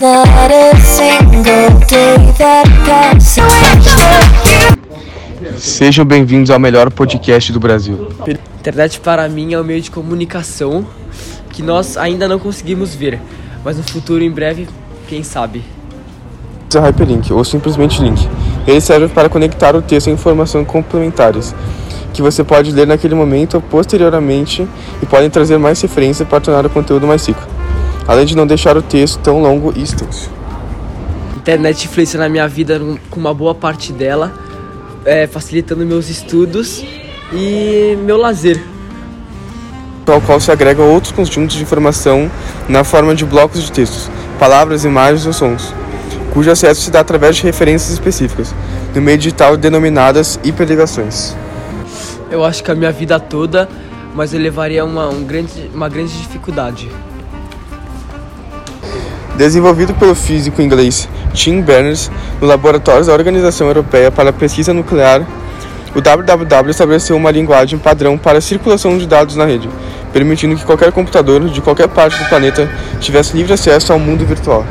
Not a single day that passes. Sejam bem-vindos ao melhor podcast do Brasil. Internet para mim é um meio de comunicação que nós ainda não conseguimos ver, mas no futuro em breve, quem sabe. É Hyperlink ou simplesmente link. Ele serve para conectar o texto e informações complementares que você pode ler naquele momento ou posteriormente e podem trazer mais referências para tornar o conteúdo mais rico, além de não deixar o texto tão longo e extenso. Internet influencia na minha vida com uma boa parte dela, é, facilitando meus estudos e meu lazer. Ao qual se agregam outros conjuntos de informação na forma de blocos de textos, palavras, imagens ou sons, cujo acesso se dá através de referências específicas, no meio digital denominadas hiperligações. Eu acho que a minha vida toda, mas eu levaria uma, um grande, uma grande dificuldade. Desenvolvido pelo físico inglês Tim Berners no laboratório da Organização Europeia para a Pesquisa Nuclear, o WWW estabeleceu uma linguagem padrão para a circulação de dados na rede, permitindo que qualquer computador de qualquer parte do planeta tivesse livre acesso ao mundo virtual.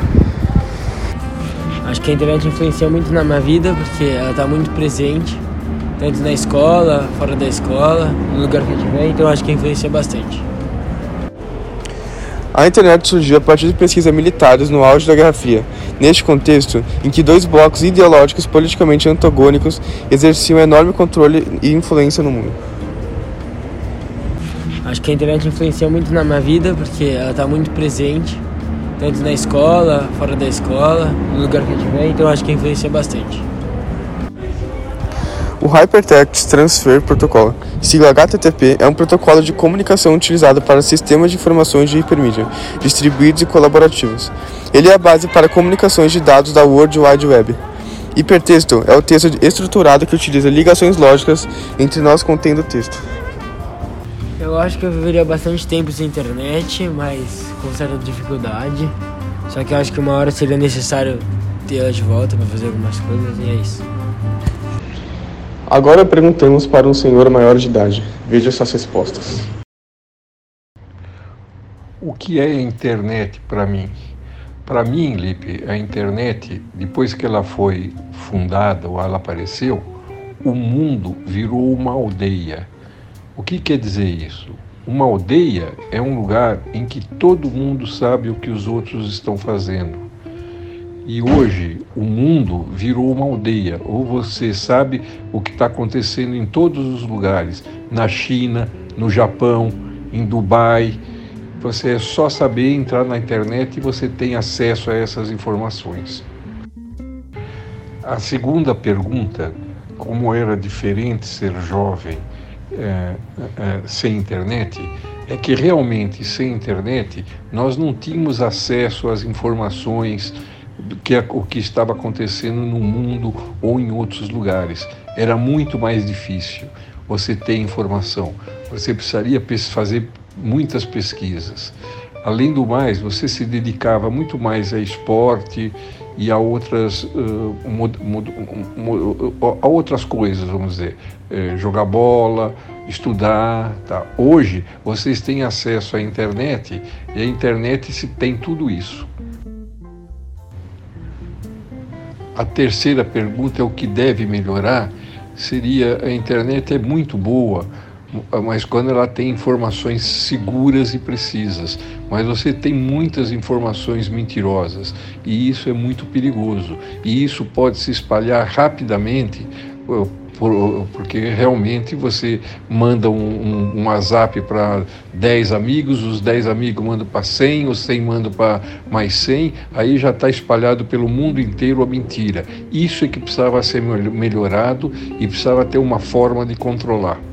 Acho que a internet influencia muito na minha vida porque ela está muito presente, tanto na escola, fora da escola, no lugar que eu estiver, então acho que influencia bastante. A internet surgiu a partir de pesquisas militares no auge da Guerra Fria, neste contexto em que dois blocos ideológicos politicamente antagônicos exerciam enorme controle e influência no mundo. Acho que a internet influencia muito na minha vida porque ela está muito presente, tanto na escola, fora da escola, no lugar que eu estiver, então acho que influencia bastante. O Hypertext Transfer Protocol, sigla HTTP, é um protocolo de comunicação utilizado para sistemas de informações de hipermídia, distribuídos e colaborativos. Ele é a base para comunicações de dados da World Wide Web. Hipertexto é o texto estruturado que utiliza ligações lógicas entre nós contendo texto. Eu acho que eu viveria bastante tempo sem internet, mas com certa dificuldade. Só que eu acho que uma hora seria necessário ter ela de volta para fazer algumas coisas e é isso. Agora perguntamos para um senhor maior de idade. Veja suas respostas. O que é internet para mim? Para mim, Lipe, a internet, depois que ela foi fundada ou ela apareceu, o mundo virou uma aldeia. O que quer dizer isso? Uma aldeia é um lugar em que todo mundo sabe o que os outros estão fazendo. E hoje o mundo virou uma aldeia, ou você sabe o que está acontecendo em todos os lugares na China, no Japão, em Dubai. Você é só saber entrar na internet e você tem acesso a essas informações. A segunda pergunta, como era diferente ser jovem é, é, sem internet, é que realmente sem internet nós não tínhamos acesso às informações que é o que estava acontecendo no mundo ou em outros lugares. Era muito mais difícil você ter informação. Você precisaria fazer muitas pesquisas. Além do mais, você se dedicava muito mais a esporte e a outras, uh, mod, mod, mod, a outras coisas, vamos dizer, uh, jogar bola, estudar. Tá? Hoje, vocês têm acesso à internet e a internet se tem tudo isso. A terceira pergunta é o que deve melhorar. Seria a internet é muito boa, mas quando ela tem informações seguras e precisas, mas você tem muitas informações mentirosas e isso é muito perigoso e isso pode se espalhar rapidamente porque realmente você manda um, um, um WhatsApp para 10 amigos, os 10 amigos mandam para 100, os 100 mandam para mais 100, aí já está espalhado pelo mundo inteiro a mentira. Isso é que precisava ser melhorado e precisava ter uma forma de controlar.